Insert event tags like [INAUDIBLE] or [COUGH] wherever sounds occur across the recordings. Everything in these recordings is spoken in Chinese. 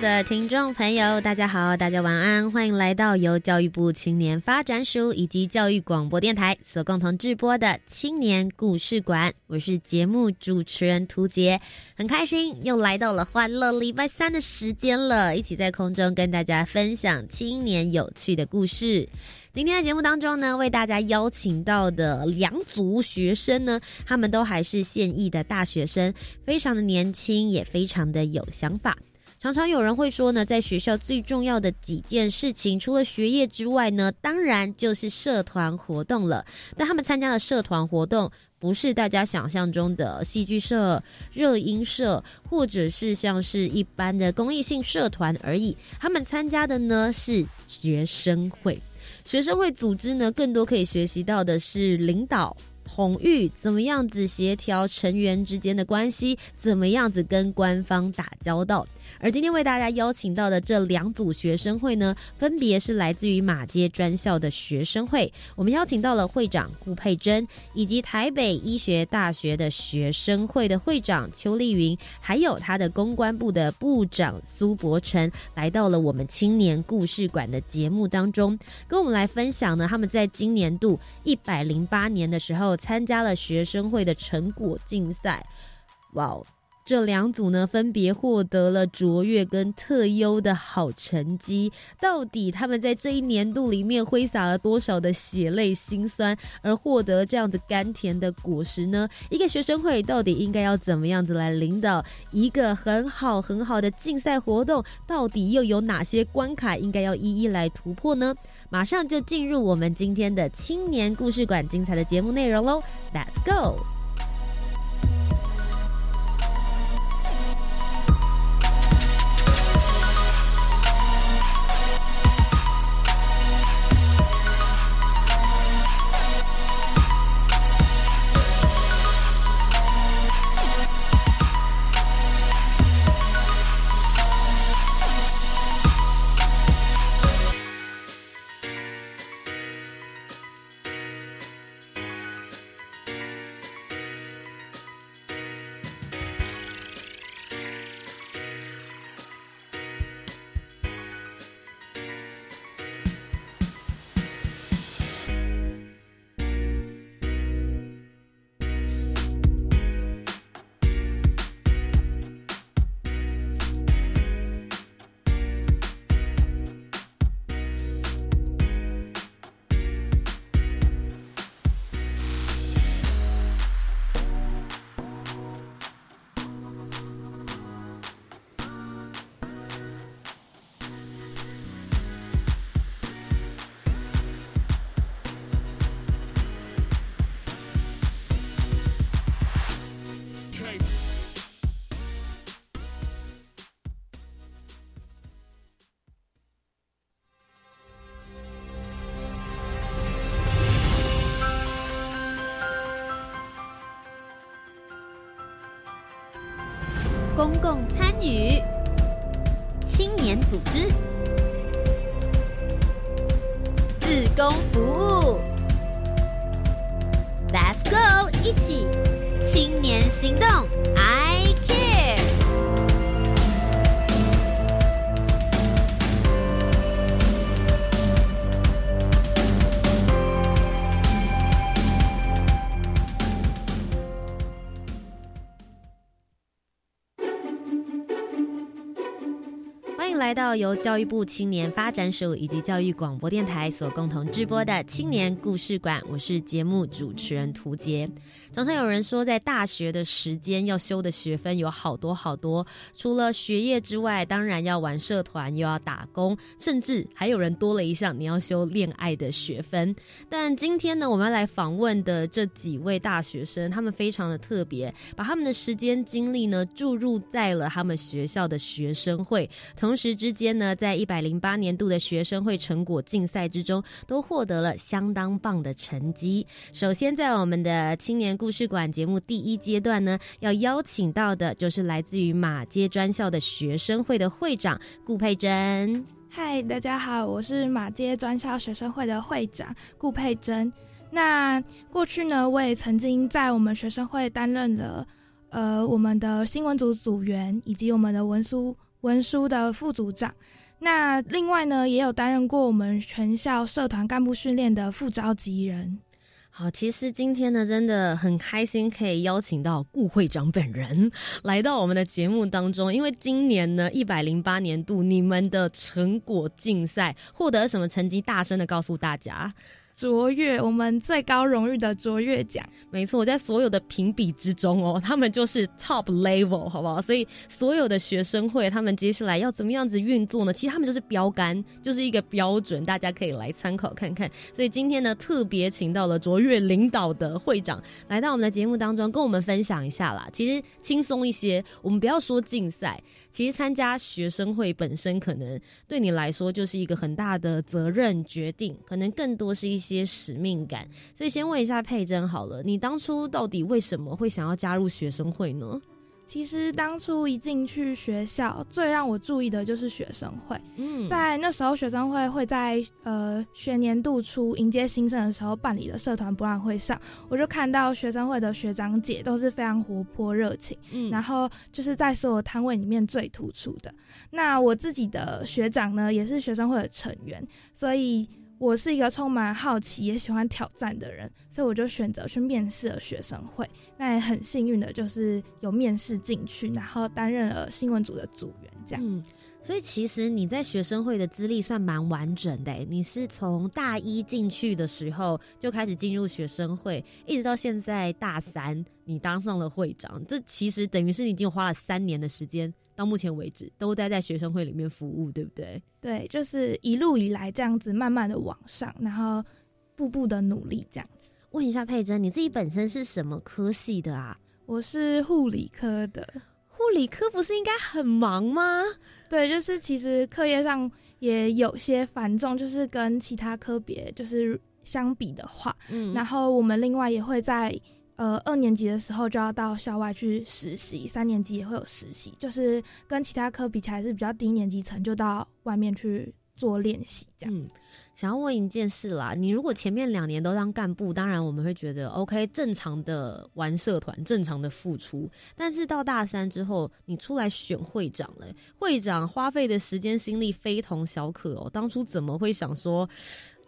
的听众朋友，大家好，大家晚安，欢迎来到由教育部青年发展署以及教育广播电台所共同制播的青年故事馆。我是节目主持人涂杰，很开心又来到了欢乐礼拜三的时间了，一起在空中跟大家分享青年有趣的故事。今天的节目当中呢，为大家邀请到的两组学生呢，他们都还是现役的大学生，非常的年轻，也非常的有想法。常常有人会说呢，在学校最重要的几件事情，除了学业之外呢，当然就是社团活动了。但他们参加的社团活动，不是大家想象中的戏剧社、热音社，或者是像是一般的公益性社团而已。他们参加的呢是学生会。学生会组织呢，更多可以学习到的是领导。统御怎么样子协调成员之间的关系，怎么样子跟官方打交道。而今天为大家邀请到的这两组学生会呢，分别是来自于马街专校的学生会。我们邀请到了会长顾佩珍，以及台北医学大学的学生会的会长邱丽云，还有他的公关部的部长苏伯成，来到了我们青年故事馆的节目当中，跟我们来分享呢，他们在今年度一百零八年的时候参加了学生会的成果竞赛。哇哦！这两组呢，分别获得了卓越跟特优的好成绩。到底他们在这一年度里面挥洒了多少的血泪辛酸，而获得这样子甘甜的果实呢？一个学生会到底应该要怎么样子来领导一个很好很好的竞赛活动？到底又有哪些关卡应该要一一来突破呢？马上就进入我们今天的青年故事馆精彩的节目内容喽！Let's go。公共参与，青年组织，由教育部青年发展署以及教育广播电台所共同直播的青年故事馆，我是节目主持人涂杰。常常有人说，在大学的时间要修的学分有好多好多，除了学业之外，当然要玩社团，又要打工，甚至还有人多了一项你要修恋爱的学分。但今天呢，我们要来访问的这几位大学生，他们非常的特别，把他们的时间精力呢注入在了他们学校的学生会。同时之间呢，在一百零八年度的学生会成果竞赛之中，都获得了相当棒的成绩。首先，在我们的青年故事馆节目第一阶段呢，要邀请到的就是来自于马街专校的学生会的会长顾佩珍。嗨，大家好，我是马街专校学生会的会长顾佩珍。那过去呢，我也曾经在我们学生会担任了呃我们的新闻组组员，以及我们的文书。文书的副组长，那另外呢，也有担任过我们全校社团干部训练的副召集人。好，其实今天呢，真的很开心可以邀请到顾会长本人 [LAUGHS] 来到我们的节目当中，因为今年呢，一百零八年度你们的成果竞赛获得什么成绩？大声的告诉大家。卓越，我们最高荣誉的卓越奖。没错，我在所有的评比之中哦，[LAUGHS] 他们就是 top level，好不好？所以所有的学生会，他们接下来要怎么样子运作呢？其实他们就是标杆，就是一个标准，大家可以来参考看看。所以今天呢，特别请到了卓越领导的会长来到我们的节目当中，跟我们分享一下啦。其实轻松一些，我们不要说竞赛，其实参加学生会本身，可能对你来说就是一个很大的责任决定，可能更多是一些。些使命感，所以先问一下佩珍好了，你当初到底为什么会想要加入学生会呢？其实当初一进去学校，最让我注意的就是学生会。嗯，在那时候，学生会会在呃学年度初迎接新生的时候办理的社团博览会上，我就看到学生会的学长姐都是非常活泼热情，嗯，然后就是在所有摊位里面最突出的。那我自己的学长呢，也是学生会的成员，所以。我是一个充满好奇也喜欢挑战的人，所以我就选择去面试了学生会。那也很幸运的，就是有面试进去，然后担任了新闻组的组员。这样，所以其实你在学生会的资历算蛮完整的。你是从大一进去的时候就开始进入学生会，一直到现在大三，你当上了会长。这其实等于是你已经花了三年的时间。到目前为止都待在学生会里面服务，对不对？对，就是一路以来这样子，慢慢的往上，然后步步的努力这样子。问一下佩珍，你自己本身是什么科系的啊？我是护理科的。护理科不是应该很忙吗？对，就是其实课业上也有些繁重，就是跟其他科别就是相比的话，嗯，然后我们另外也会在。呃，二年级的时候就要到校外去实习，三年级也会有实习，就是跟其他科比起来是比较低年级层，就到外面去做练习这样。嗯，想要问一件事啦，你如果前面两年都当干部，当然我们会觉得 OK，正常的玩社团，正常的付出，但是到大三之后，你出来选会长了，会长花费的时间心力非同小可哦。当初怎么会想说？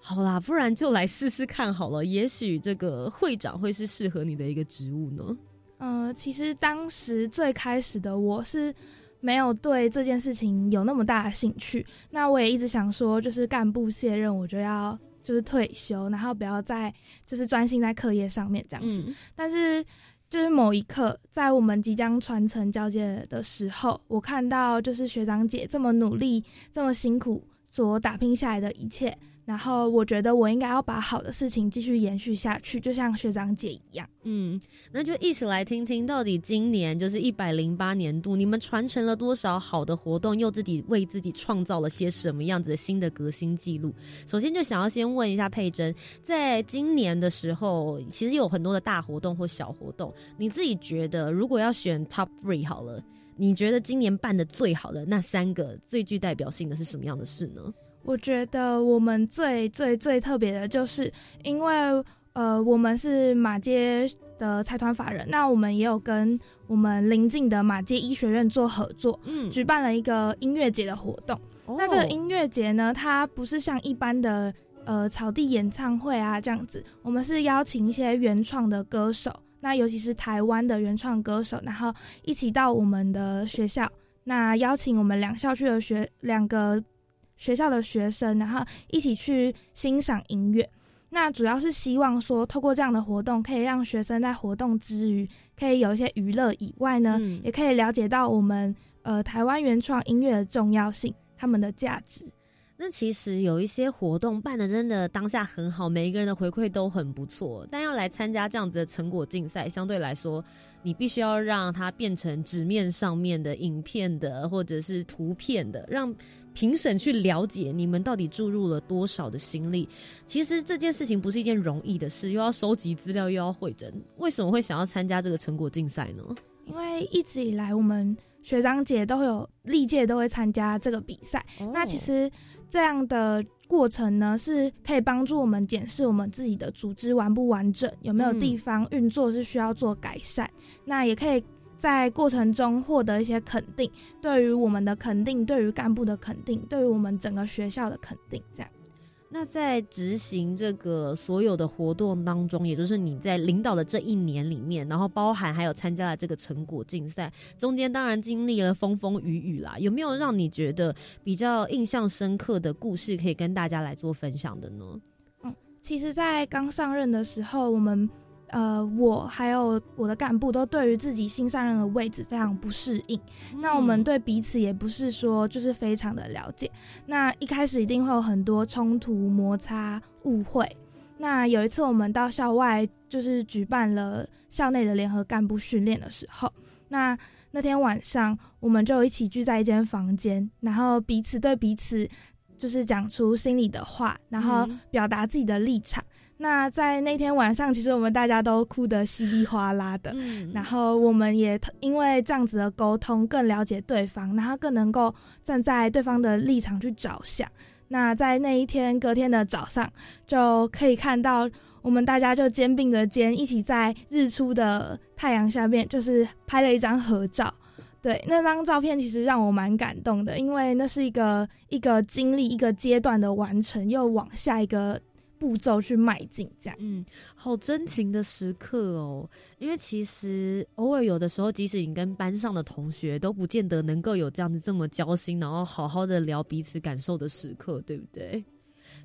好啦，不然就来试试看好了。也许这个会长会是适合你的一个职务呢。呃，其实当时最开始的我是没有对这件事情有那么大的兴趣。那我也一直想说，就是干部卸任，我就要就是退休，然后不要再就是专心在课业上面这样子。但是就是某一刻，在我们即将传承交接的时候，我看到就是学长姐这么努力、这么辛苦所打拼下来的一切。然后我觉得我应该要把好的事情继续延续下去，就像学长姐一样。嗯，那就一起来听听，到底今年就是一百零八年度，你们传承了多少好的活动，又自己为自己创造了些什么样子的新的革新记录？首先就想要先问一下佩珍，在今年的时候，其实有很多的大活动或小活动，你自己觉得如果要选 top three 好了，你觉得今年办的最好的那三个最具代表性的是什么样的事呢？我觉得我们最最最特别的就是，因为呃，我们是马街的财团法人，那我们也有跟我们邻近的马街医学院做合作，嗯，举办了一个音乐节的活动。那这个音乐节呢，它不是像一般的呃草地演唱会啊这样子，我们是邀请一些原创的歌手，那尤其是台湾的原创歌手，然后一起到我们的学校。那邀请我们两校区的学两个学校的学生，然后一起去欣赏音乐。那主要是希望说，透过这样的活动，可以让学生在活动之余，可以有一些娱乐以外呢，也可以了解到我们呃台湾原创音乐的重要性，他们的价值。那其实有一些活动办的真的当下很好，每一个人的回馈都很不错。但要来参加这样子的成果竞赛，相对来说，你必须要让它变成纸面上面的影片的，或者是图片的，让评审去了解你们到底注入了多少的心力。其实这件事情不是一件容易的事，又要收集资料，又要会诊。为什么会想要参加这个成果竞赛呢？因为一直以来我们。学长姐都会有历届都会参加这个比赛，那其实这样的过程呢，是可以帮助我们检视我们自己的组织完不完整，有没有地方运作是需要做改善。那也可以在过程中获得一些肯定，对于我们的肯定，对于干部的肯定，对于我们整个学校的肯定，这样。那在执行这个所有的活动当中，也就是你在领导的这一年里面，然后包含还有参加了这个成果竞赛，中间当然经历了风风雨雨啦。有没有让你觉得比较印象深刻的故事可以跟大家来做分享的呢？嗯，其实，在刚上任的时候，我们。呃，我还有我的干部都对于自己新上任的位置非常不适应。那我们对彼此也不是说就是非常的了解。那一开始一定会有很多冲突、摩擦、误会。那有一次我们到校外，就是举办了校内的联合干部训练的时候，那那天晚上我们就一起聚在一间房间，然后彼此对彼此就是讲出心里的话，然后表达自己的立场。那在那天晚上，其实我们大家都哭得稀里哗啦的，然后我们也因为这样子的沟通，更了解对方，然后更能够站在对方的立场去着想。那在那一天隔天的早上，就可以看到我们大家就肩并着肩，一起在日出的太阳下面，就是拍了一张合照。对，那张照片其实让我蛮感动的，因为那是一个一个经历一个阶段的完成，又往下一个。步骤去迈进，这样，嗯，好真情的时刻哦。因为其实偶尔有的时候，即使你跟班上的同学都不见得能够有这样子这么交心，然后好好的聊彼此感受的时刻，对不对？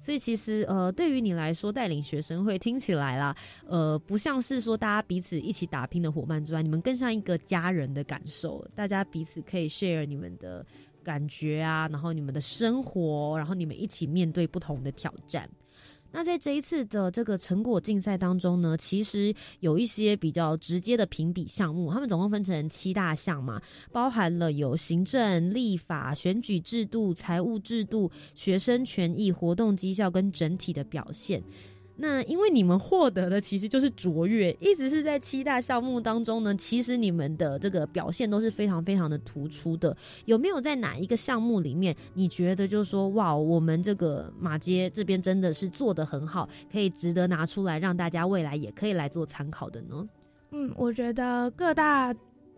所以其实呃，对于你来说，带领学生会听起来啦，呃，不像是说大家彼此一起打拼的伙伴之外，你们更像一个家人的感受，大家彼此可以 share 你们的感觉啊，然后你们的生活，然后你们一起面对不同的挑战。那在这一次的这个成果竞赛当中呢，其实有一些比较直接的评比项目，他们总共分成七大项嘛，包含了有行政、立法、选举制度、财务制度、学生权益、活动绩效跟整体的表现。那因为你们获得的其实就是卓越，意思是在七大项目当中呢，其实你们的这个表现都是非常非常的突出的。有没有在哪一个项目里面，你觉得就是说，哇，我们这个马街这边真的是做的很好，可以值得拿出来让大家未来也可以来做参考的呢？嗯，我觉得各大。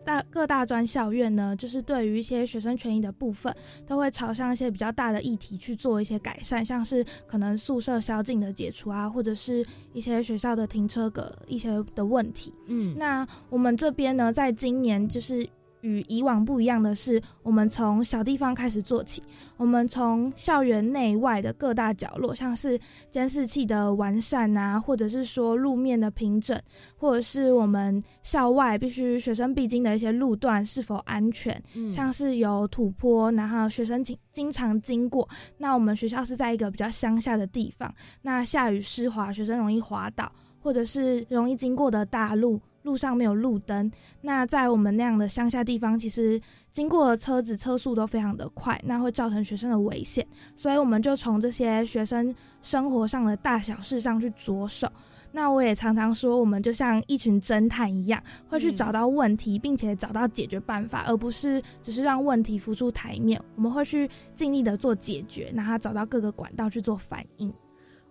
大各大专校院呢，就是对于一些学生权益的部分，都会朝向一些比较大的议题去做一些改善，像是可能宿舍宵禁的解除啊，或者是一些学校的停车格一些的问题。嗯，那我们这边呢，在今年就是。与以往不一样的是，我们从小地方开始做起。我们从校园内外的各大角落，像是监视器的完善啊，或者是说路面的平整，或者是我们校外必须学生必经的一些路段是否安全，像是有土坡，然后学生经经常经过。那我们学校是在一个比较乡下的地方，那下雨湿滑，学生容易滑倒，或者是容易经过的大路。路上没有路灯，那在我们那样的乡下地方，其实经过的车子车速都非常的快，那会造成学生的危险。所以我们就从这些学生生活上的大小事上去着手。那我也常常说，我们就像一群侦探一样，会去找到问题，并且找到解决办法，而不是只是让问题浮出台面。我们会去尽力的做解决，然后找到各个管道去做反应。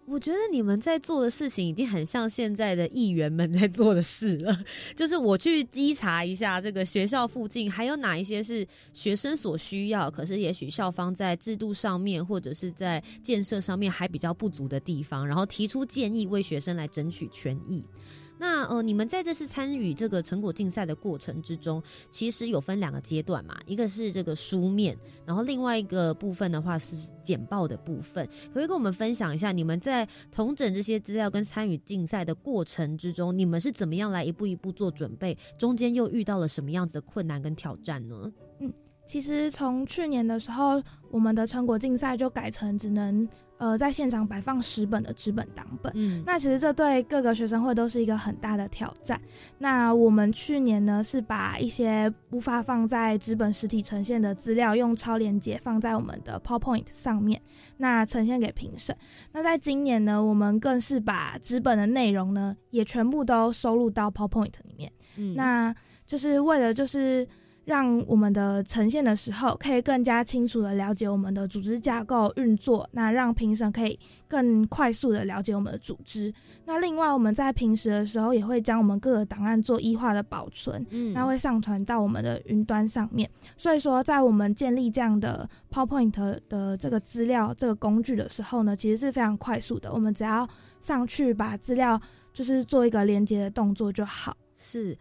我觉得你们在做的事情已经很像现在的议员们在做的事了。[LAUGHS] 就是我去稽查一下这个学校附近还有哪一些是学生所需要，可是也许校方在制度上面或者是在建设上面还比较不足的地方，然后提出建议为学生来争取权益。那呃，你们在这次参与这个成果竞赛的过程之中，其实有分两个阶段嘛，一个是这个书面，然后另外一个部分的话是简报的部分。可不可以跟我们分享一下，你们在统整这些资料跟参与竞赛的过程之中，你们是怎么样来一步一步做准备？中间又遇到了什么样子的困难跟挑战呢？嗯，其实从去年的时候，我们的成果竞赛就改成只能。呃，在现场摆放十本的纸本档本，嗯，那其实这对各个学生会都是一个很大的挑战。那我们去年呢，是把一些无法放在纸本实体呈现的资料，用超连接放在我们的 PowerPoint 上面，那呈现给评审。那在今年呢，我们更是把纸本的内容呢，也全部都收录到 PowerPoint 里面，嗯，那就是为了就是。让我们的呈现的时候，可以更加清楚的了解我们的组织架构运作，那让评审可以更快速的了解我们的组织。那另外，我们在平时的时候也会将我们各个档案做异化的保存，嗯，那会上传到我们的云端上面。所以说，在我们建立这样的 PowerPoint 的这个资料这个工具的时候呢，其实是非常快速的。我们只要上去把资料就是做一个连接的动作就好。是。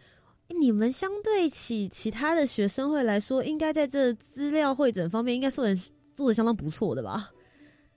你们相对起其他的学生会来说，应该在这资料会诊方面，应该做的做的相当不错的吧？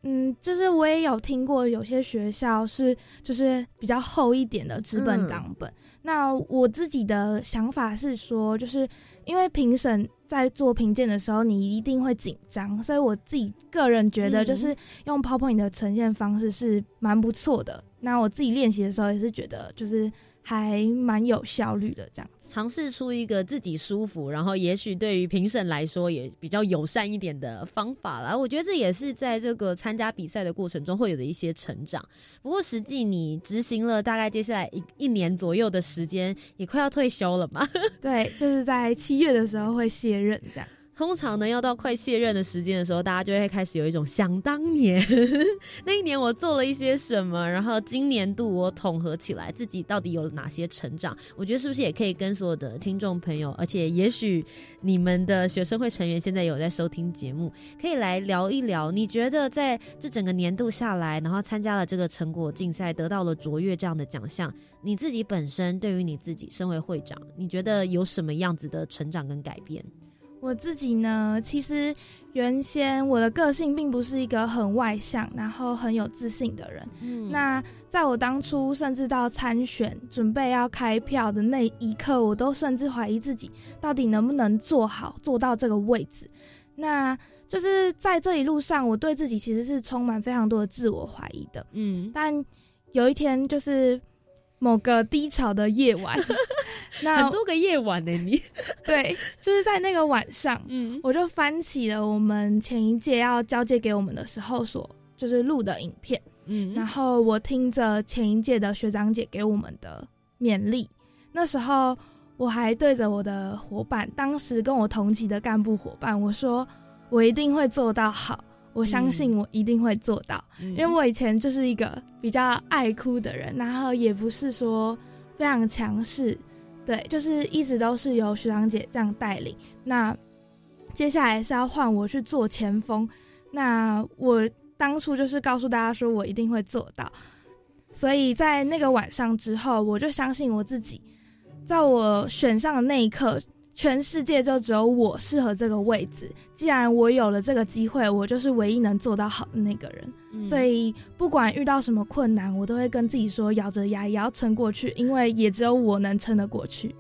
嗯，就是我也有听过有些学校是就是比较厚一点的纸本档本。那我自己的想法是说，就是因为评审在做评鉴的时候，你一定会紧张，所以我自己个人觉得，就是用 PowerPoint 的呈现方式是蛮不错的。那我自己练习的时候也是觉得，就是还蛮有效率的这样。尝试出一个自己舒服，然后也许对于评审来说也比较友善一点的方法啦。我觉得这也是在这个参加比赛的过程中会有的一些成长。不过实际你执行了大概接下来一一年左右的时间，也快要退休了嘛？[LAUGHS] 对，就是在七月的时候会卸任这样。通常呢，要到快卸任的时间的时候，大家就会开始有一种想当年 [LAUGHS] 那一年我做了一些什么，然后今年度我统合起来自己到底有哪些成长。我觉得是不是也可以跟所有的听众朋友，而且也许你们的学生会成员现在有在收听节目，可以来聊一聊。你觉得在这整个年度下来，然后参加了这个成果竞赛，得到了卓越这样的奖项，你自己本身对于你自己身为会长，你觉得有什么样子的成长跟改变？我自己呢，其实原先我的个性并不是一个很外向，然后很有自信的人。嗯，那在我当初甚至到参选、准备要开票的那一刻，我都甚至怀疑自己到底能不能做好、做到这个位置。那就是在这一路上，我对自己其实是充满非常多的自我怀疑的。嗯，但有一天就是。某个低潮的夜晚，[LAUGHS] 那很多个夜晚呢，你。[LAUGHS] 对，就是在那个晚上，嗯，我就翻起了我们前一届要交接给我们的时候所就是录的影片，嗯，然后我听着前一届的学长姐给我们的勉励，那时候我还对着我的伙伴，当时跟我同期的干部伙伴，我说我一定会做到好。我相信我一定会做到，因为我以前就是一个比较爱哭的人，然后也不是说非常强势，对，就是一直都是由学长姐这样带领。那接下来是要换我去做前锋，那我当初就是告诉大家说我一定会做到，所以在那个晚上之后，我就相信我自己，在我选上的那一刻。全世界就只有我适合这个位置。既然我有了这个机会，我就是唯一能做到好的那个人。所以不管遇到什么困难，我都会跟自己说，咬着牙也要撑过去，因为也只有我能撑得过去。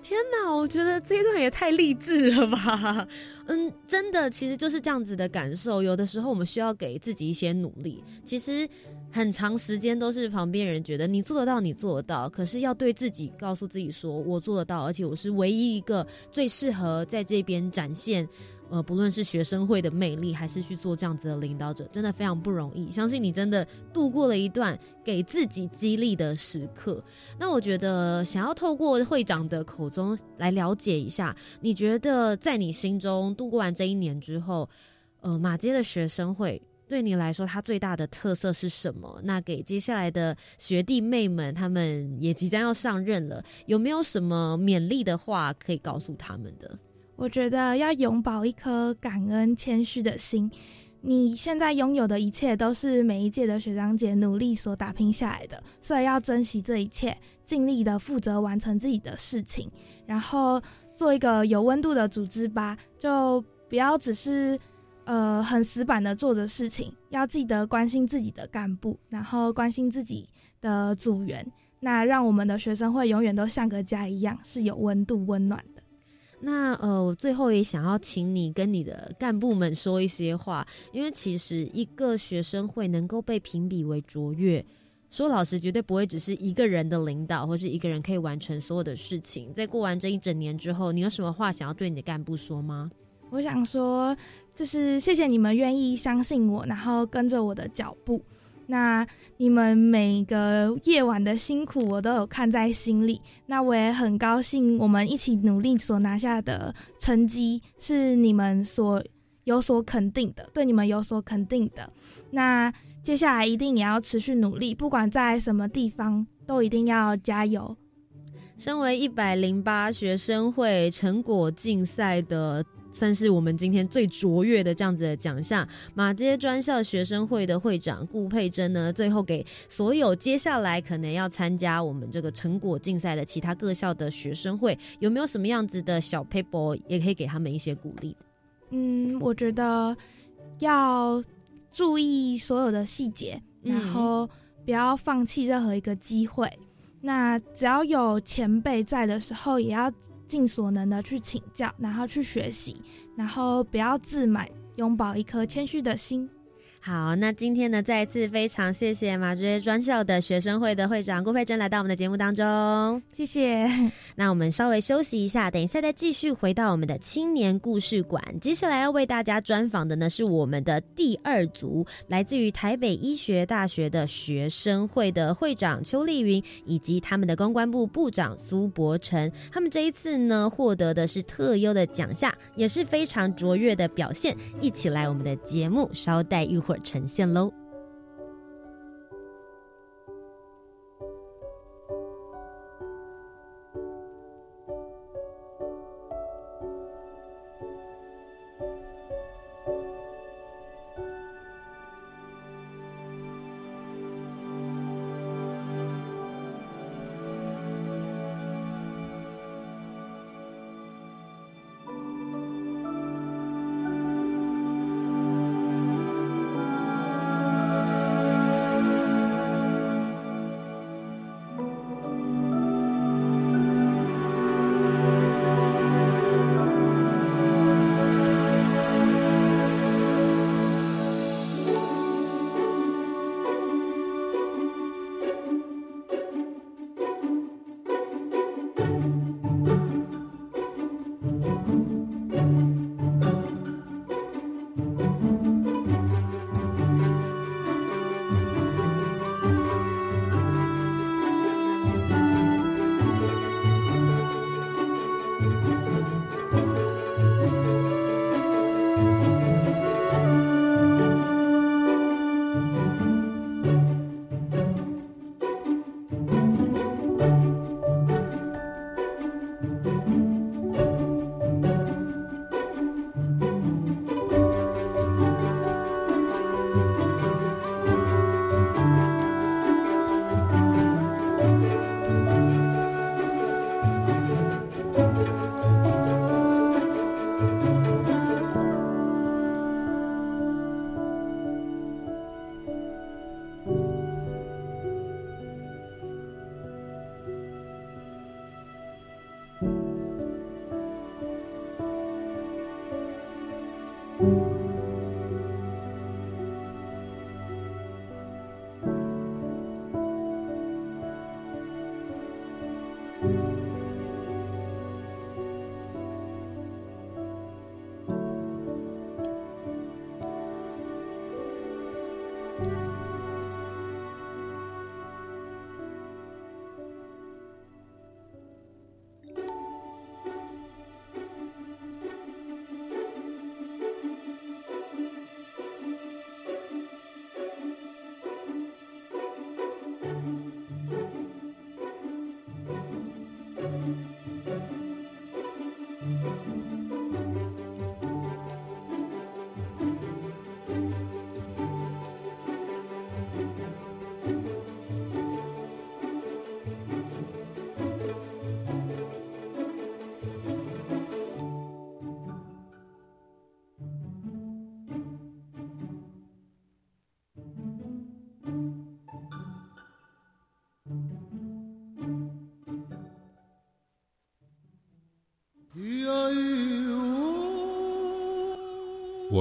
天哪，我觉得这一段也太励志了吧！[LAUGHS] 嗯，真的，其实就是这样子的感受。有的时候我们需要给自己一些努力。其实。很长时间都是旁边人觉得你做得到，你做得到。可是要对自己告诉自己说，我做得到，而且我是唯一一个最适合在这边展现，呃，不论是学生会的魅力，还是去做这样子的领导者，真的非常不容易。相信你真的度过了一段给自己激励的时刻。那我觉得，想要透过会长的口中来了解一下，你觉得在你心中度过完这一年之后，呃，马街的学生会。对你来说，它最大的特色是什么？那给接下来的学弟妹们，他们也即将要上任了，有没有什么勉励的话可以告诉他们的？我觉得要永葆一颗感恩、谦虚的心。你现在拥有的一切都是每一届的学长姐努力所打拼下来的，所以要珍惜这一切，尽力的负责完成自己的事情，然后做一个有温度的组织吧。就不要只是呃很死板的做着事情，要记得关心自己的干部，然后关心自己的组员，那让我们的学生会永远都像个家一样，是有温度、温暖的。那呃，我最后也想要请你跟你的干部们说一些话，因为其实一个学生会能够被评比为卓越，说老实，绝对不会只是一个人的领导或是一个人可以完成所有的事情。在过完这一整年之后，你有什么话想要对你的干部说吗？我想说，就是谢谢你们愿意相信我，然后跟着我的脚步。那你们每个夜晚的辛苦，我都有看在心里。那我也很高兴，我们一起努力所拿下的成绩是你们所有所肯定的，对你们有所肯定的。那接下来一定也要持续努力，不管在什么地方，都一定要加油。身为一百零八学生会成果竞赛的。算是我们今天最卓越的这样子的奖项。马街专校学生会的会长顾佩珍呢，最后给所有接下来可能要参加我们这个成果竞赛的其他各校的学生会，有没有什么样子的小 paper 也可以给他们一些鼓励？嗯，我觉得要注意所有的细节，然后不要放弃任何一个机会。那只要有前辈在的时候，也要。尽所能的去请教，然后去学习，然后不要自满，拥抱一颗谦虚的心。好，那今天呢，再一次非常谢谢马爵专校的学生会的会长郭佩珍来到我们的节目当中，谢谢。[LAUGHS] 那我们稍微休息一下，等一下再继续回到我们的青年故事馆。接下来要为大家专访的呢，是我们的第二组，来自于台北医学大学的学生会的会长邱丽云，以及他们的公关部部长苏博成。他们这一次呢，获得的是特优的奖项，也是非常卓越的表现。一起来我们的节目，稍待一会儿。呈现喽。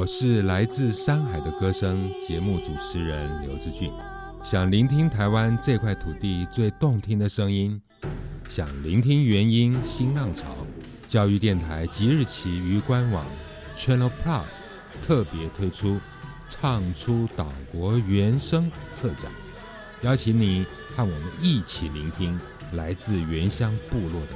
我是来自山海的歌声节目主持人刘志俊，想聆听台湾这块土地最动听的声音，想聆听原音新浪潮。教育电台即日起于官网 Channel Plus 特别推出“唱出岛国原声”策展，邀请你和我们一起聆听来自原乡部落的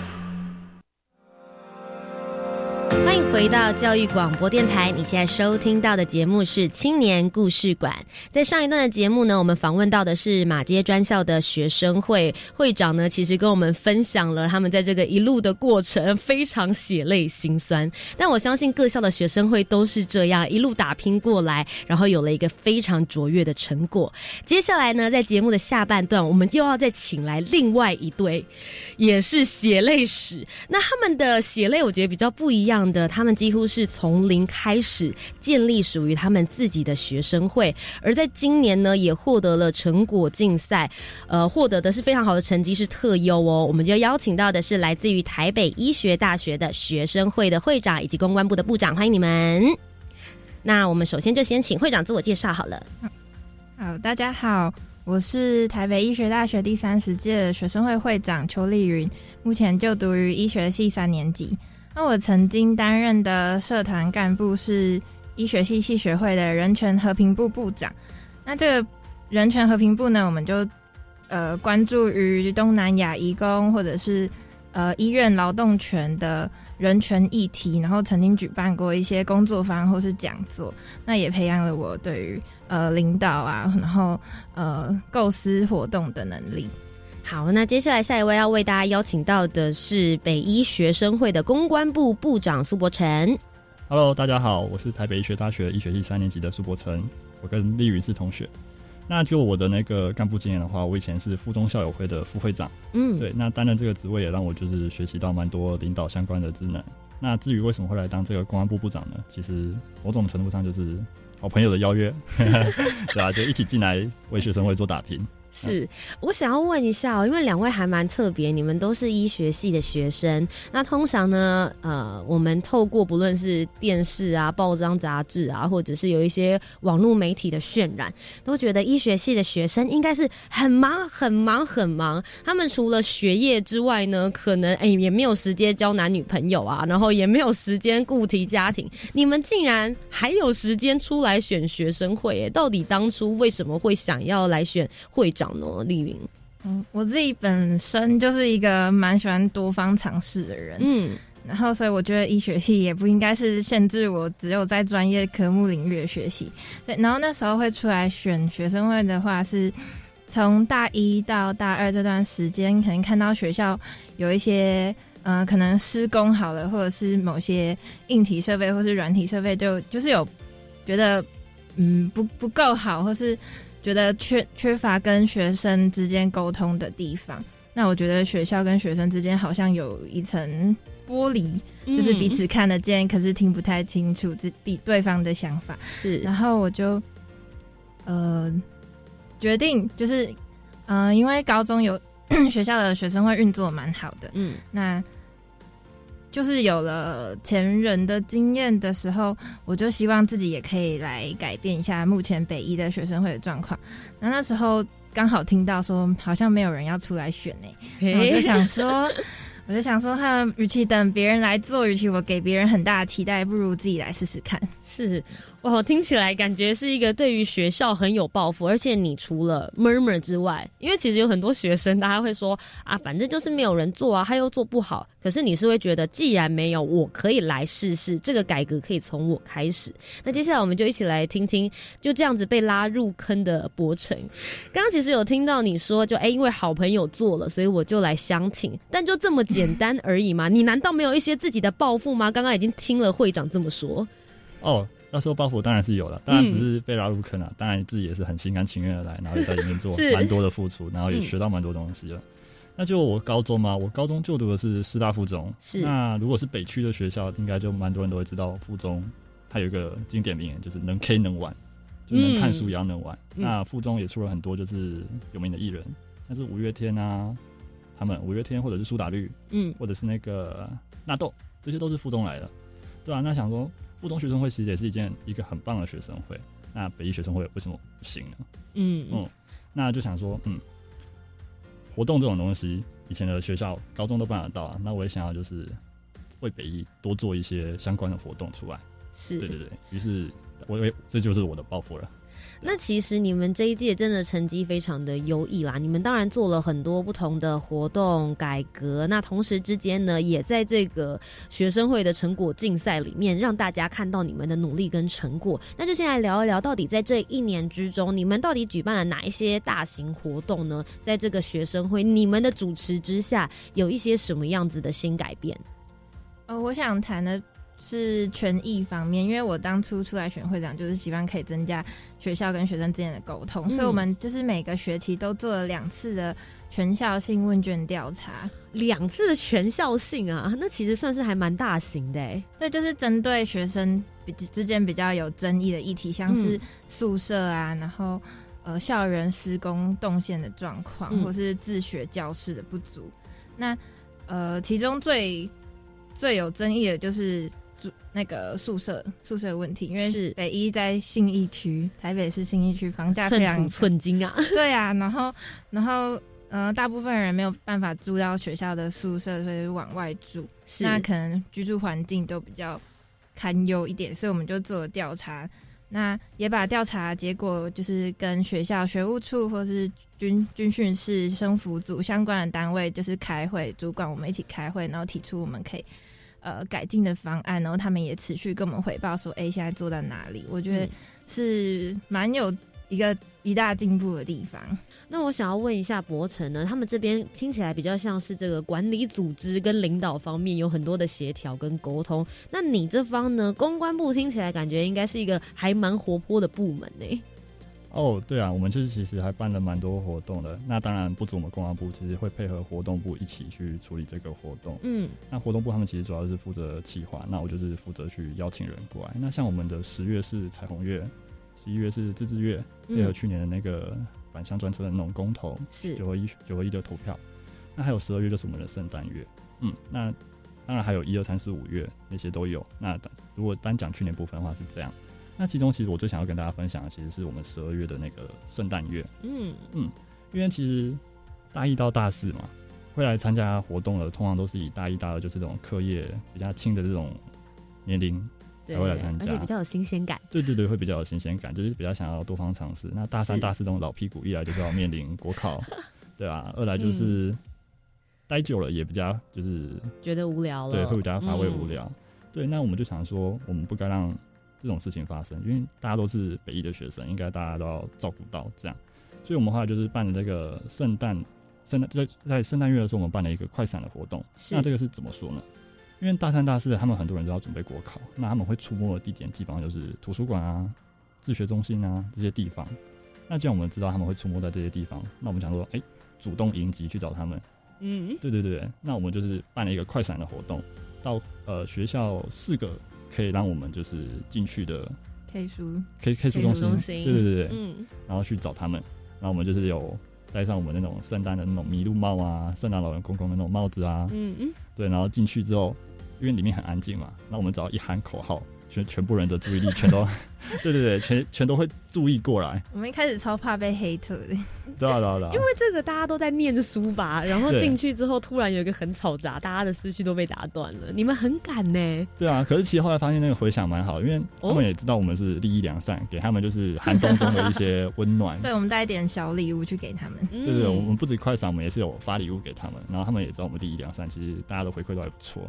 欢迎回到教育广播电台。你现在收听到的节目是青年故事馆。在上一段的节目呢，我们访问到的是马街专校的学生会会长呢，其实跟我们分享了他们在这个一路的过程，非常血泪心酸。但我相信各校的学生会都是这样一路打拼过来，然后有了一个非常卓越的成果。接下来呢，在节目的下半段，我们又要再请来另外一对，也是血泪史。那他们的血泪，我觉得比较不一样。的，他们几乎是从零开始建立属于他们自己的学生会，而在今年呢，也获得了成果竞赛，呃，获得的是非常好的成绩，是特优哦。我们就邀请到的是来自于台北医学大学的学生会的会长以及公关部的部长，欢迎你们。那我们首先就先请会长自我介绍好了。好，大家好，我是台北医学大学第三十届学生会会长邱丽云，目前就读于医学系三年级。那我曾经担任的社团干部是医学系系学会的人权和平部部长。那这个人权和平部呢，我们就呃关注于东南亚移工或者是呃医院劳动权的人权议题，然后曾经举办过一些工作坊或是讲座，那也培养了我对于呃领导啊，然后呃构思活动的能力。好，那接下来下一位要为大家邀请到的是北医学生会的公关部部长苏博成。Hello，大家好，我是台北医学大学医学系三年级的苏博成，我跟丽云是同学。那就我的那个干部经验的话，我以前是附中校友会的副会长，嗯，对，那担任这个职位也让我就是学习到蛮多领导相关的职能。那至于为什么会来当这个公安部部长呢？其实某种程度上就是好朋友的邀约，[LAUGHS] 对啊，就一起进来为学生会做打拼。是我想要问一下哦，因为两位还蛮特别，你们都是医学系的学生。那通常呢，呃，我们透过不论是电视啊、报章、杂志啊，或者是有一些网络媒体的渲染，都觉得医学系的学生应该是很忙、很忙、很忙。他们除了学业之外呢，可能哎也没有时间交男女朋友啊，然后也没有时间顾及家庭。你们竟然还有时间出来选学生会？哎，到底当初为什么会想要来选会？长呢，丽云。嗯，我自己本身就是一个蛮喜欢多方尝试的人，嗯，然后所以我觉得医学系也不应该是限制我只有在专业科目领域的学习。对，然后那时候会出来选学生会的话，是从大一到大二这段时间，可能看到学校有一些，嗯，可能施工好了，或者是某些硬体设备或是软体设备，就就是有觉得，嗯，不不够好，或是。觉得缺缺乏跟学生之间沟通的地方，那我觉得学校跟学生之间好像有一层玻璃，就是彼此看得见，可是听不太清楚自比对方的想法。是，然后我就呃决定，就是嗯，因为高中有 [COUGHS] 学校的学生会运作蛮好的，嗯，那就是有了前人的经验的时候，我就希望自己也可以来改变一下目前北医的学生会的状况。那那时候。刚好听到说好像没有人要出来选呢，我就想说，我就想说，哈，与其等别人来做，与其我给别人很大的期待，不如自己来试试看。是。哇，听起来感觉是一个对于学校很有抱负，而且你除了 murmur 之外，因为其实有很多学生，大家会说啊，反正就是没有人做啊，他又做不好。可是你是会觉得，既然没有，我可以来试试，这个改革可以从我开始。那接下来我们就一起来听听，就这样子被拉入坑的博成。刚刚其实有听到你说，就哎，因为好朋友做了，所以我就来相挺，但就这么简单而已吗？你难道没有一些自己的抱负吗？刚刚已经听了会长这么说，哦。那时候抱负当然是有了，当然不是被拉入坑了，当然自己也是很心甘情愿的来，然后也在里面做蛮多的付出，然后也学到蛮多东西了。那就我高中嘛，我高中就读的是师大附中。是。那如果是北区的学校，应该就蛮多人都会知道附中，它有一个经典名言，就是能 K 能玩，就能看书也要能玩。那附中也出了很多就是有名的艺人，像是五月天啊，他们五月天或者是苏打绿，嗯，或者是那个纳豆，这些都是附中来的，对啊，那想说。附中学生会其实也是一件一个很棒的学生会，那北医学生会为什么不行呢？嗯嗯，那就想说，嗯，活动这种东西，以前的学校高中都办得到啊，那我也想要就是为北医多做一些相关的活动出来。是，对对对，于是我以为这就是我的抱负了。那其实你们这一届真的成绩非常的优异啦！你们当然做了很多不同的活动改革，那同时之间呢，也在这个学生会的成果竞赛里面让大家看到你们的努力跟成果。那就先来聊一聊，到底在这一年之中，你们到底举办了哪一些大型活动呢？在这个学生会你们的主持之下，有一些什么样子的新改变？呃，我想谈的。是权益方面，因为我当初出来选会长，就是希望可以增加学校跟学生之间的沟通，所以我们就是每个学期都做了两次的全校性问卷调查，两次的全校性啊，那其实算是还蛮大型的哎。对，就是针对学生比之间比较有争议的议题，像是宿舍啊，然后呃校园施工动线的状况，或是自学教室的不足。那呃，其中最最有争议的就是。那个宿舍宿舍问题，因为是北一在信义区，台北市信义区房价非常寸金啊。[LAUGHS] 对啊，然后然后呃，大部分人没有办法住到学校的宿舍，所以往外住，那可能居住环境都比较堪忧一点，所以我们就做了调查，那也把调查结果就是跟学校学务处或是军军训室生服组相关的单位就是开会，主管我们一起开会，然后提出我们可以。呃，改进的方案，然后他们也持续跟我们汇报说，哎，现在做到哪里？我觉得是蛮有一个一大进步的地方。那我想要问一下博成呢，他们这边听起来比较像是这个管理组织跟领导方面有很多的协调跟沟通。那你这方呢，公关部听起来感觉应该是一个还蛮活泼的部门呢。哦，对啊，我们就是其实还办了蛮多活动的。那当然不止我们公安部，其实会配合活动部一起去处理这个活动。嗯，那活动部他们其实主要是负责企划，那我就是负责去邀请人过来。那像我们的十月是彩虹月，十一月是自治月，配合去年的那个返乡专车的那种公投，是九合一九合一的投票。那还有十二月就是我们的圣诞月，嗯，那当然还有一二三四五月那些都有。那如果单讲去年部分的话是这样。那其中其实我最想要跟大家分享的，其实是我们十二月的那个圣诞月。嗯嗯，因为其实大一到大四嘛，会来参加活动的，通常都是以大一、大二就是这种课业比较轻的这种年龄才会来参加，而且比较有新鲜感。对对对，会比较有新鲜感，就是比较想要多方尝试。那大三、大四这种老屁股，一来就是要面临国考，[LAUGHS] 对啊；二来就是待久了也比较就是觉得无聊了，对，会比较乏味无聊。对，那我们就想说，我们不该让。这种事情发生，因为大家都是北艺的学生，应该大家都要照顾到这样，所以我们后来就是办了这个圣诞，圣诞在在圣诞月的时候，我们办了一个快闪的活动。那这个是怎么说呢？因为大三、大四他们很多人都要准备国考，那他们会出没的地点基本上就是图书馆啊、自学中心啊这些地方。那既然我们知道他们会出没在这些地方，那我们想说，哎，主动迎击去找他们。嗯，对对对，那我们就是办了一个快闪的活动。到呃学校四个可以让我们就是进去的 K 书。K K 书中心，对对对对，嗯，然后去找他们，然后我们就是有戴上我们那种圣诞的那种麋鹿帽啊，圣诞老人公公的那种帽子啊，嗯。嗯，对，然后进去之后，因为里面很安静嘛，那我们只要一喊口号。全全部人的注意力全都，[LAUGHS] 对对对，全全都会注意过来。我们一开始超怕被黑特的，对啊对啊对啊，因为这个大家都在念书吧，然后进去之后突然有一个很嘈杂，大家的思绪都被打断了。你们很敢呢？对啊，可是其实后来发现那个回响蛮好，因为他们也知道我们是利益良善，给他们就是寒冬中的一些 [LAUGHS] 温暖。对，我们带一点小礼物去给他们。对对，我们不止快闪，我们也是有发礼物给他们，然后他们也知道我们利益良善，其实大家的回馈都还不错。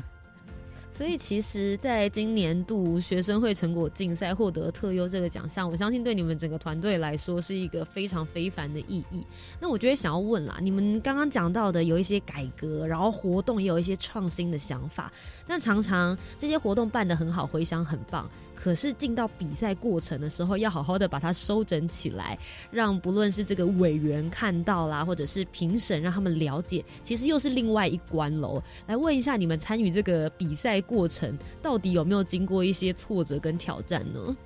所以其实，在今年度学生会成果竞赛获得特优这个奖项，我相信对你们整个团队来说是一个非常非凡的意义。那我觉得想要问啦，你们刚刚讲到的有一些改革，然后活动也有一些创新的想法，但常常这些活动办得很好，回响很棒。可是进到比赛过程的时候，要好好的把它收整起来，让不论是这个委员看到啦，或者是评审让他们了解，其实又是另外一关喽。来问一下，你们参与这个比赛过程，到底有没有经过一些挫折跟挑战呢？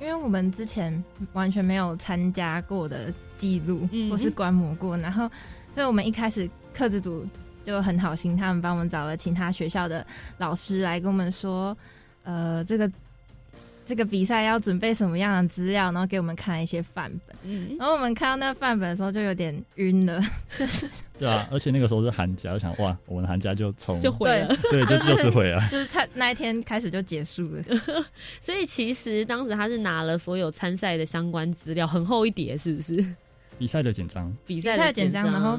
因为我们之前完全没有参加过的记录，或是观摩过，然后，所以我们一开始课制组就很好心，他们帮我们找了其他学校的老师来跟我们说，呃，这个。这个比赛要准备什么样的资料，然后给我们看一些范本。嗯，然后我们看到那个范本的时候就有点晕了，就 [LAUGHS] 是对啊，而且那个时候是寒假，我想哇，我们寒假就从就毁了，对，就就是毁了，[LAUGHS] 就是他那一天开始就结束了。[LAUGHS] 所以其实当时他是拿了所有参赛的相关资料，很厚一叠，是不是？比赛的简章，比赛的简章，然后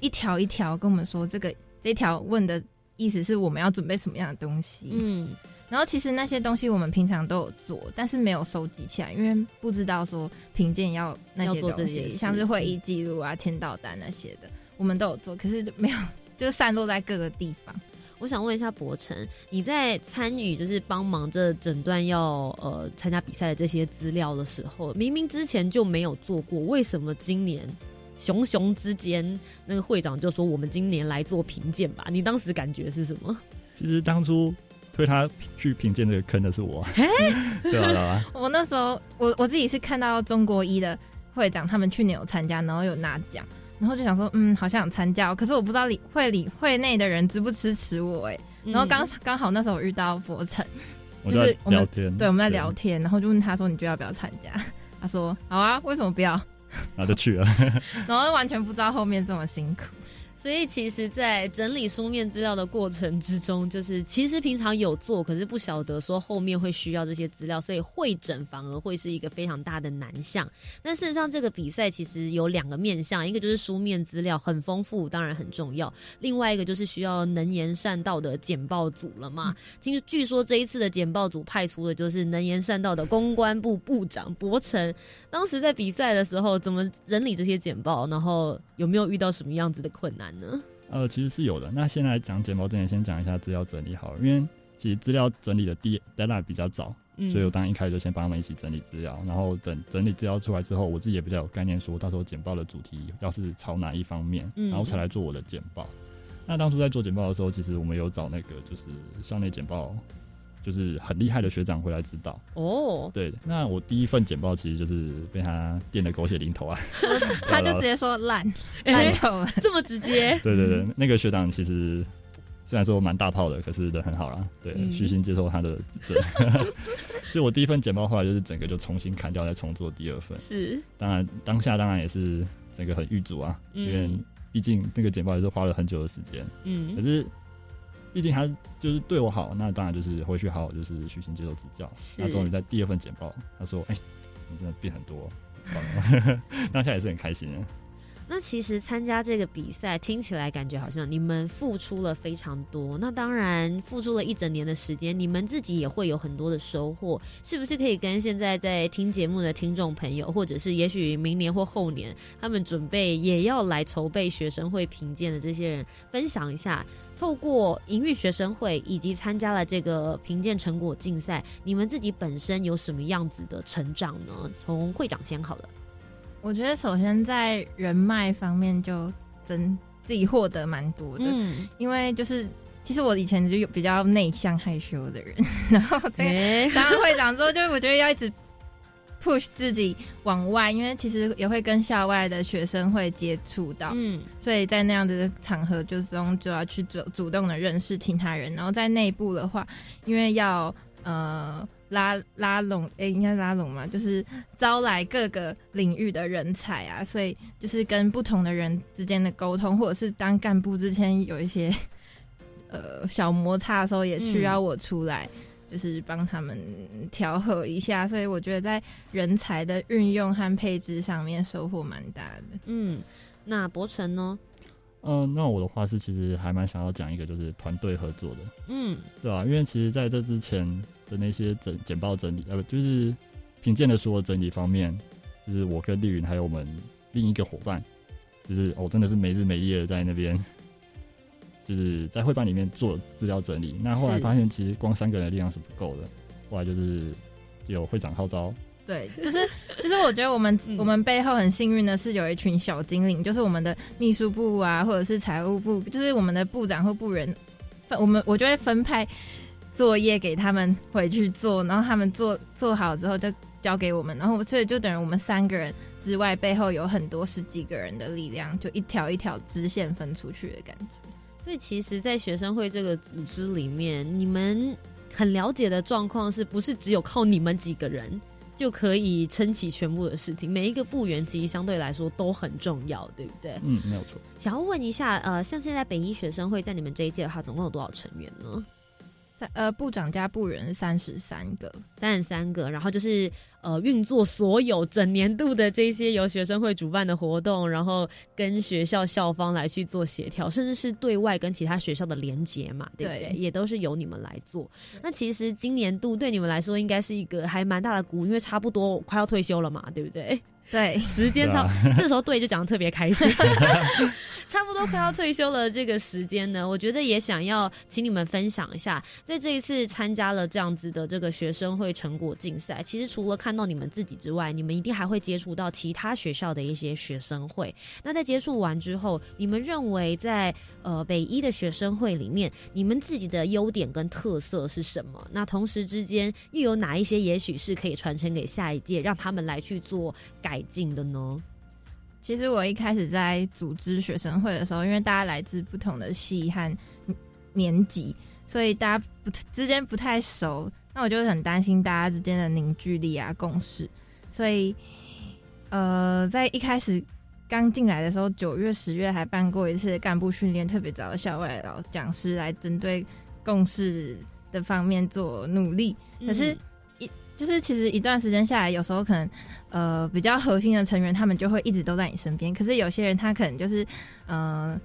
一条一条跟我们说，这个这条问的意思是我们要准备什么样的东西？嗯。然后其实那些东西我们平常都有做，但是没有收集起来，因为不知道说评鉴要那些东西，像是会议记录啊、签到单那些的，我们都有做，可是没有，就散落在各个地方。我想问一下博成，你在参与就是帮忙这整段要呃参加比赛的这些资料的时候，明明之前就没有做过，为什么今年熊熊之间那个会长就说我们今年来做评鉴吧？你当时感觉是什么？其实当初。推他去评鉴这个坑的是我，[LAUGHS] 对啊，我那时候我我自己是看到中国一的会长他们去年有参加，然后有拿奖，然后就想说，嗯，好像想参加，可是我不知道里会里会内的人支不支持我哎，然后刚刚好那时候遇到博成，就是我们聊天，对，我们在聊天，然后就问他说，你觉得要不要参加？他说好啊，为什么不要？[LAUGHS] 然后就去了，[LAUGHS] 然后完全不知道后面这么辛苦。所以其实，在整理书面资料的过程之中，就是其实平常有做，可是不晓得说后面会需要这些资料，所以会诊反而会是一个非常大的难项。但事实上，这个比赛其实有两个面向，一个就是书面资料很丰富，当然很重要；另外一个就是需要能言善道的简报组了嘛。听据说这一次的简报组派出的就是能言善道的公关部部长博成。当时在比赛的时候，怎么整理这些简报？然后有没有遇到什么样子的困难呢？呃，其实是有的。那先来讲简报之前，先讲一下资料整理好，因为其实资料整理的第 deadline 比较早，所以我当然一开始就先帮他们一起整理资料，然后等整理资料出来之后，我自己也比较有概念，说到时候简报的主题要是朝哪一方面，然后才来做我的简报。那当初在做简报的时候，其实我们有找那个就是校内简报。就是很厉害的学长回来指导哦。对，那我第一份简报其实就是被他电的狗血淋头啊，[LAUGHS] 他就直接说烂 [LAUGHS] 烂透了，这么直接。[LAUGHS] 对对对，那个学长其实虽然说蛮大炮的，可是人很好啦。对，虚心接受他的指责。所以我第一份简报后来就是整个就重新砍掉，再重做第二份。是，当然当下当然也是整个很遇阻啊，因为毕竟那个简报也是花了很久的时间。嗯，可是。毕竟他就是对我好，那当然就是回去好好就是虚心接受指教。那终于在第二份简报，他说：“哎，你真的变很多。” [LAUGHS] 当下也是很开心的。那其实参加这个比赛，听起来感觉好像你们付出了非常多。那当然，付出了一整年的时间，你们自己也会有很多的收获。是不是可以跟现在在听节目的听众朋友，或者是也许明年或后年，他们准备也要来筹备学生会评鉴的这些人，分享一下？透过营运学生会以及参加了这个评鉴成果竞赛，你们自己本身有什么样子的成长呢？从会长先好了。我觉得首先在人脉方面就增自己获得蛮多的，嗯，因为就是其实我以前就有比较内向害羞的人，[LAUGHS] 然后这个当会长之后，就我觉得要一直 push 自己往外，因为其实也会跟校外的学生会接触到，嗯，所以在那样的场合就中就要去主主动的认识其他人，然后在内部的话，因为要呃拉拉拢，诶，应该拉拢嘛，就是招来各个领域的人才啊，所以就是跟不同的人之间的沟通，或者是当干部之前有一些。[LAUGHS] 呃，小摩擦的时候也需要我出来，就是帮他们调和一下，所以我觉得在人才的运用和配置上面收获蛮大的。嗯，那博成呢？嗯，那我的话是其实还蛮想要讲一个，就是团队合作的。嗯，对吧？因为其实在这之前的那些整简报整理，呃，就是品鉴的所有整理方面，就是我跟丽云还有我们另一个伙伴，就是我真的是没日没夜的在那边。就是在会办里面做资料整理，那后来发现其实光三个人的力量是不够的，后来就是有会长号召。对，就是就是我觉得我们我们背后很幸运的是有一群小精灵，就是我们的秘书部啊，或者是财务部，就是我们的部长或部员，我们我就会分派作业给他们回去做，然后他们做做好之后就交给我们，然后所以就等于我们三个人之外，背后有很多十几个人的力量，就一条一条支线分出去的感觉。所以其实，在学生会这个组织里面，你们很了解的状况是不是只有靠你们几个人就可以撑起全部的事情？每一个部员其实相对来说都很重要，对不对？嗯，没有错。想要问一下，呃，像现在北医学生会在你们这一届的话，总共有多少成员呢？呃，部长加部员三十三个，三十三个，然后就是呃，运作所有整年度的这些由学生会主办的活动，然后跟学校校方来去做协调，甚至是对外跟其他学校的连接嘛，对不对？也都是由你们来做。那其实今年度对你们来说，应该是一个还蛮大的鼓，因为差不多快要退休了嘛，对不对？对，时间差，这时候对就讲的特别开心。[LAUGHS] [LAUGHS] 差不多快要退休了，这个时间呢，我觉得也想要请你们分享一下，在这一次参加了这样子的这个学生会成果竞赛，其实除了看到你们自己之外，你们一定还会接触到其他学校的一些学生会。那在接触完之后，你们认为在呃北一的学生会里面，你们自己的优点跟特色是什么？那同时之间又有哪一些也许是可以传承给下一届，让他们来去做改改进的呢？其实我一开始在组织学生会的时候，因为大家来自不同的系和年级，所以大家不之间不太熟，那我就很担心大家之间的凝聚力啊、共识。所以，呃，在一开始刚进来的时候，九月、十月还办过一次干部训练，特别找校外老讲师来针对共识的方面做努力。可是。就是其实一段时间下来，有时候可能，呃，比较核心的成员他们就会一直都在你身边。可是有些人他可能就是，呃，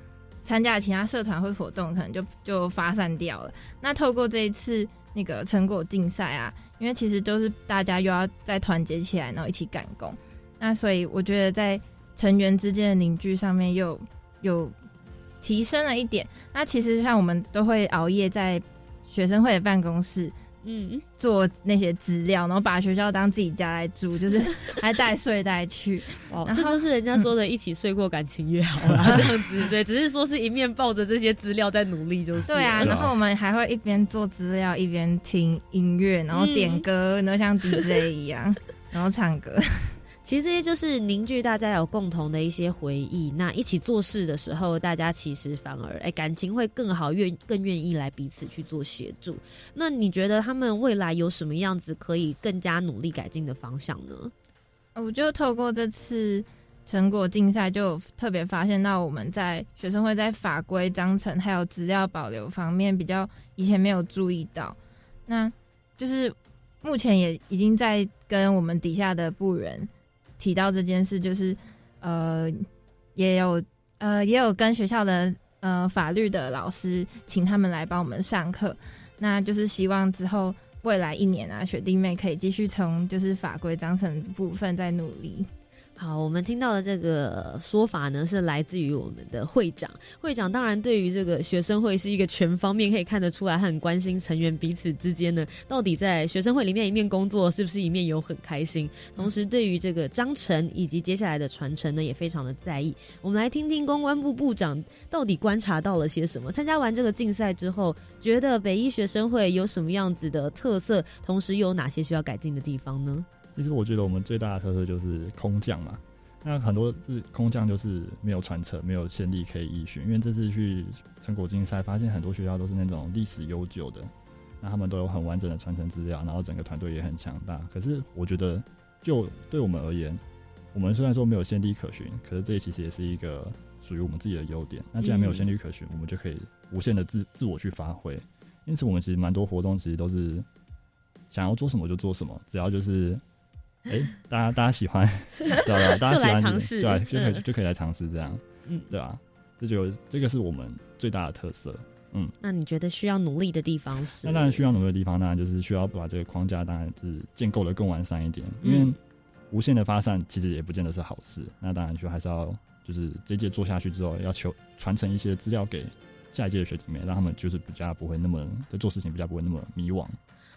参加其他社团或活动，可能就就发散掉了。那透过这一次那个成果竞赛啊，因为其实都是大家又要再团结起来，然后一起赶工。那所以我觉得在成员之间的凝聚上面又有提升了一点。那其实像我们都会熬夜在学生会的办公室。嗯，做那些资料，然后把学校当自己家来住，就是 [LAUGHS] 还带睡袋去。哦，这就是人家说的“一起睡过，感情越好”啦，这样子对，只是说是一面抱着这些资料在努力，就是。对啊，然后我们还会一边做资料，一边听音乐，然后点歌，然后像 DJ 一样，然后唱歌。其实这些就是凝聚大家有共同的一些回忆，那一起做事的时候，大家其实反而哎感情会更好，愿更愿意来彼此去做协助。那你觉得他们未来有什么样子可以更加努力改进的方向呢？我就透过这次成果竞赛，就特别发现到我们在学生会在法规章程还有资料保留方面比较以前没有注意到，那就是目前也已经在跟我们底下的部员。提到这件事，就是呃，也有呃，也有跟学校的呃法律的老师，请他们来帮我们上课。那就是希望之后未来一年啊，学弟妹可以继续从就是法规章程部分再努力。好，我们听到的这个说法呢，是来自于我们的会长。会长当然对于这个学生会是一个全方面可以看得出来，很关心成员彼此之间呢，到底在学生会里面一面工作，是不是一面有很开心。同时，对于这个章程以及接下来的传承呢，也非常的在意。我们来听听公关部部长到底观察到了些什么。参加完这个竞赛之后，觉得北医学生会有什么样子的特色，同时又有哪些需要改进的地方呢？其实我觉得我们最大的特色就是空降嘛，那很多是空降就是没有传承，没有先例可以依循。因为这次去成果竞赛，发现很多学校都是那种历史悠久的，那他们都有很完整的传承资料，然后整个团队也很强大。可是我觉得，就对我们而言，我们虽然说没有先例可循，可是这其实也是一个属于我们自己的优点。那既然没有先例可循，我们就可以无限的自自我去发挥。因此，我们其实蛮多活动其实都是想要做什么就做什么，只要就是。哎，大家大家喜欢，[LAUGHS] 对吧？大家喜欢尝试，对，就可以就可以来尝试这样，嗯，对吧？这就这个是我们最大的特色，嗯。那你觉得需要努力的地方是？那当然需要努力的地方，当然就是需要把这个框架当然是建构的更完善一点，因为无限的发散其实也不见得是好事。那当然就还是要就是这届做下去之后，要求传承一些资料给下一届的学弟妹，让他们就是比较不会那么在做事情比较不会那么迷惘。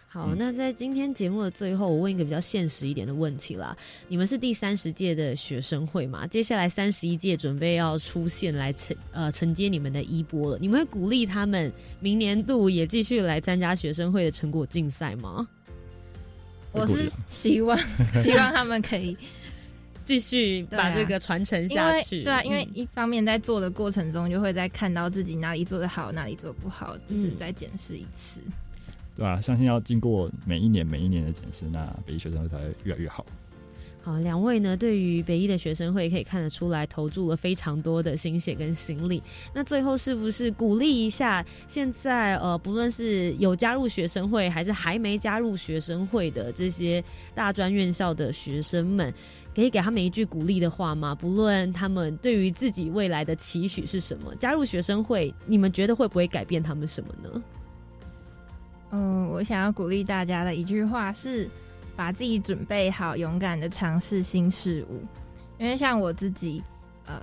好，那在今天节目的最后，我问一个比较现实一点的问题啦。你们是第三十届的学生会嘛？接下来三十一届准备要出现来承呃承接你们的衣钵了。你们会鼓励他们明年度也继续来参加学生会的成果竞赛吗？我是希望 [LAUGHS] 希望他们可以继续把这个传承下去。对啊，因为一方面在做的过程中，就会在看到自己哪里做的好，哪里做的不好，就是再检视一次。对吧？相信要经过每一年、每一年的检视，那北医学生会才会越来越好。好，两位呢，对于北医的学生会可以看得出来，投注了非常多的心血跟心力。那最后是不是鼓励一下现在呃，不论是有加入学生会还是还没加入学生会的这些大专院校的学生们，可以给他们一句鼓励的话吗？不论他们对于自己未来的期许是什么，加入学生会，你们觉得会不会改变他们什么呢？嗯，我想要鼓励大家的一句话是：把自己准备好，勇敢的尝试新事物。因为像我自己，呃，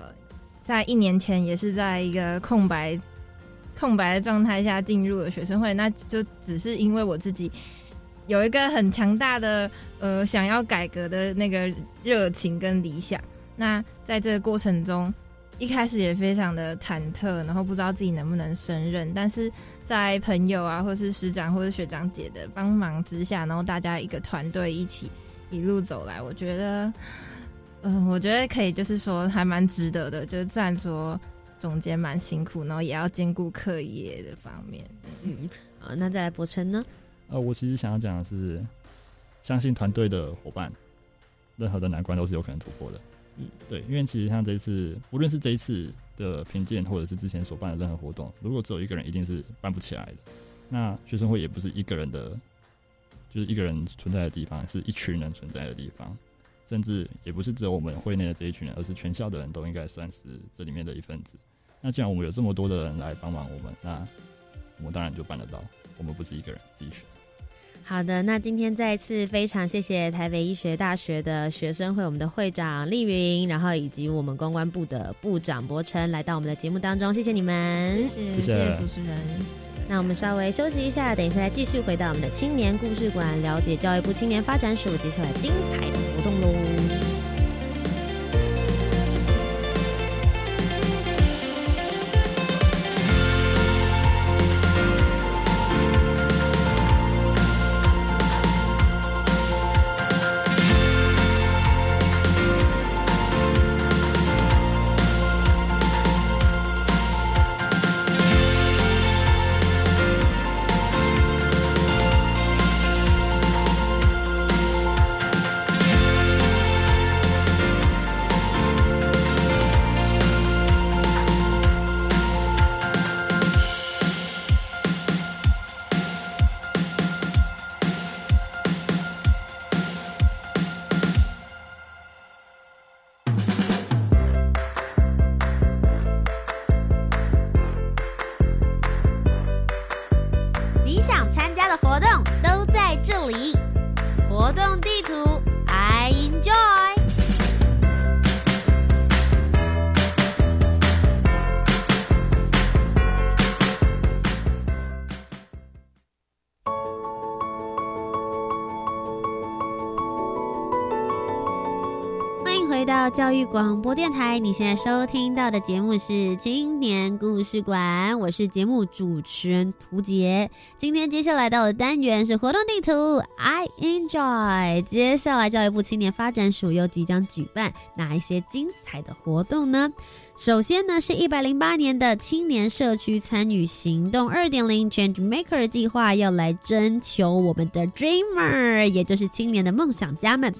在一年前也是在一个空白、空白的状态下进入了学生会，那就只是因为我自己有一个很强大的呃想要改革的那个热情跟理想。那在这个过程中，一开始也非常的忐忑，然后不知道自己能不能胜任，但是在朋友啊，或是师长或者学长姐的帮忙之下，然后大家一个团队一起一路走来，我觉得，嗯，我觉得可以，就是说还蛮值得的。就是虽然说总监蛮辛苦，然后也要兼顾课业的方面。嗯，好，那再来博成呢？呃，我其实想要讲的是，相信团队的伙伴，任何的难关都是有可能突破的。嗯，对，因为其实像这一次，无论是这一次的评鉴，或者是之前所办的任何活动，如果只有一个人，一定是办不起来的。那学生会也不是一个人的，就是一个人存在的地方，是一群人存在的地方，甚至也不是只有我们会内的这一群人，而是全校的人都应该算是这里面的一份子。那既然我们有这么多的人来帮忙我们，那我们当然就办得到。我们不是一个人自己选。好的，那今天再一次非常谢谢台北医学大学的学生会我们的会长丽云，然后以及我们公关部的部长博琛来到我们的节目当中，谢谢你们，谢谢主持人。那我们稍微休息一下，等一下再继续回到我们的青年故事馆，了解教育部青年发展署接下来精彩的活动喽。到教育广播电台，你现在收听到的节目是青年故事馆，我是节目主持人涂杰。今天接下来到的单元是活动地图，I enjoy。接下来教育部青年发展署又即将举办哪一些精彩的活动呢？首先呢，是一百零八年的青年社区参与行动二点零 Change Maker 计划，要来征求我们的 Dreamer，也就是青年的梦想家们。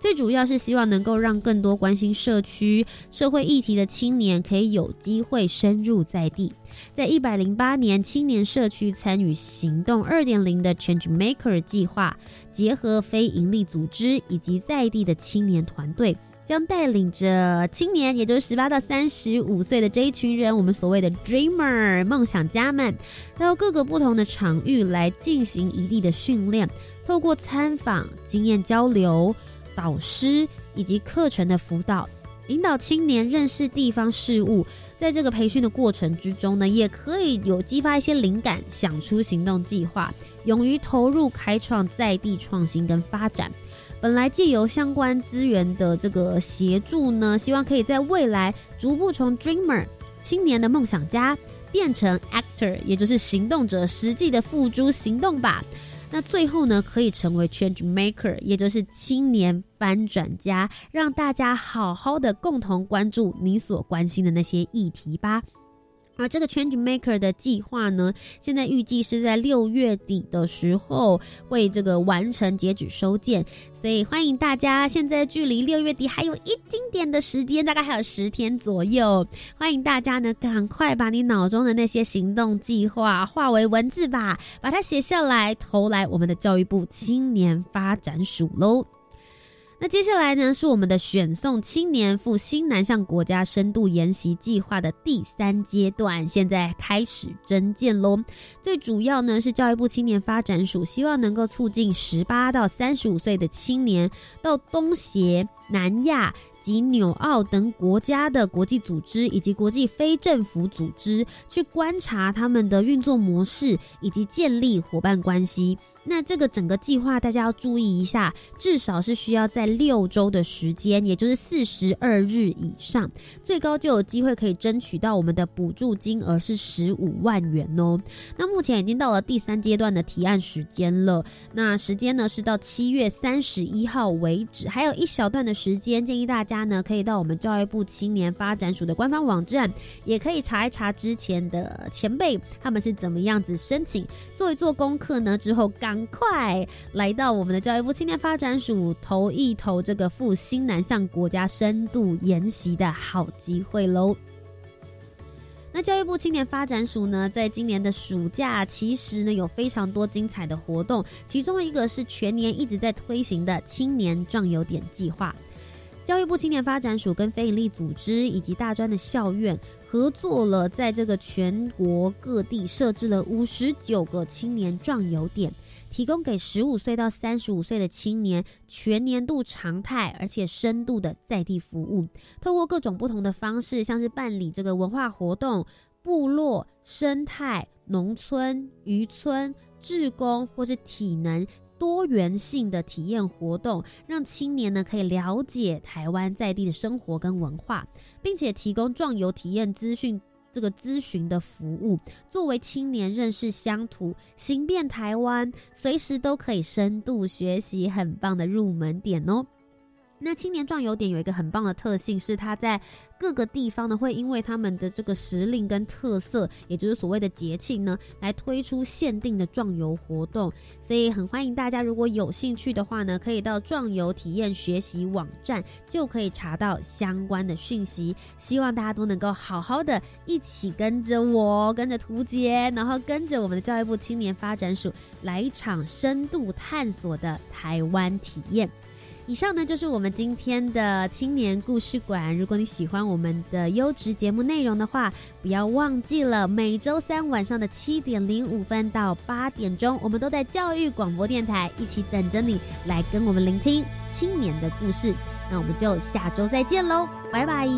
最主要是希望能够让更多关心社区社会议题的青年，可以有机会深入在地。在一百零八年青年社区参与行动二点零的 Change Maker 计划，结合非营利组织以及在地的青年团队。将带领着青年，也就是十八到三十五岁的这一群人，我们所谓的 dreamer 梦想家们，到各个不同的场域来进行一地的训练，透过参访、经验交流、导师以及课程的辅导，引导青年认识地方事务。在这个培训的过程之中呢，也可以有激发一些灵感，想出行动计划，勇于投入开创在地创新跟发展。本来借由相关资源的这个协助呢，希望可以在未来逐步从 dreamer 青年的梦想家变成 actor，也就是行动者，实际的付诸行动吧。那最后呢，可以成为 change maker，也就是青年翻转家，让大家好好的共同关注你所关心的那些议题吧。而这个 Change Maker 的计划呢，现在预计是在六月底的时候会这个完成截止收件，所以欢迎大家。现在距离六月底还有一丁点的时间，大概还有十天左右。欢迎大家呢，赶快把你脑中的那些行动计划化为文字吧，把它写下来，投来我们的教育部青年发展署喽。那接下来呢，是我们的选送青年赴新南向国家深度研习计划的第三阶段，现在开始征件喽。最主要呢，是教育部青年发展署希望能够促进十八到三十五岁的青年到东协、南亚。及纽澳等国家的国际组织以及国际非政府组织，去观察他们的运作模式以及建立伙伴关系。那这个整个计划，大家要注意一下，至少是需要在六周的时间，也就是四十二日以上，最高就有机会可以争取到我们的补助金额是十五万元哦。那目前已经到了第三阶段的提案时间了，那时间呢是到七月三十一号为止，还有一小段的时间，建议大家呢可以到我们教育部青年发展署的官方网站，也可以查一查之前的前辈他们是怎么样子申请，做一做功课呢之后。赶快来到我们的教育部青年发展署投一投这个赴新南向国家深度研习的好机会喽！那教育部青年发展署呢，在今年的暑假其实呢有非常多精彩的活动，其中一个是全年一直在推行的青年壮游点计划。教育部青年发展署跟非营利组织以及大专的校院合作了，在这个全国各地设置了五十九个青年壮游点。提供给十五岁到三十五岁的青年全年度常态而且深度的在地服务，透过各种不同的方式，像是办理这个文化活动、部落生态、农村、渔村、志工或是体能多元性的体验活动，让青年呢可以了解台湾在地的生活跟文化，并且提供壮游体验资讯。这个咨询的服务，作为青年认识乡土、行遍台湾，随时都可以深度学习，很棒的入门点哦。那青年壮游点有一个很棒的特性，是它在各个地方呢，会因为他们的这个时令跟特色，也就是所谓的节庆呢，来推出限定的壮游活动。所以很欢迎大家，如果有兴趣的话呢，可以到壮游体验学习网站，就可以查到相关的讯息。希望大家都能够好好的一起跟着我，跟着图杰，然后跟着我们的教育部青年发展署，来一场深度探索的台湾体验。以上呢就是我们今天的青年故事馆。如果你喜欢我们的优质节目内容的话，不要忘记了每周三晚上的七点零五分到八点钟，我们都在教育广播电台一起等着你来跟我们聆听青年的故事。那我们就下周再见喽，拜拜。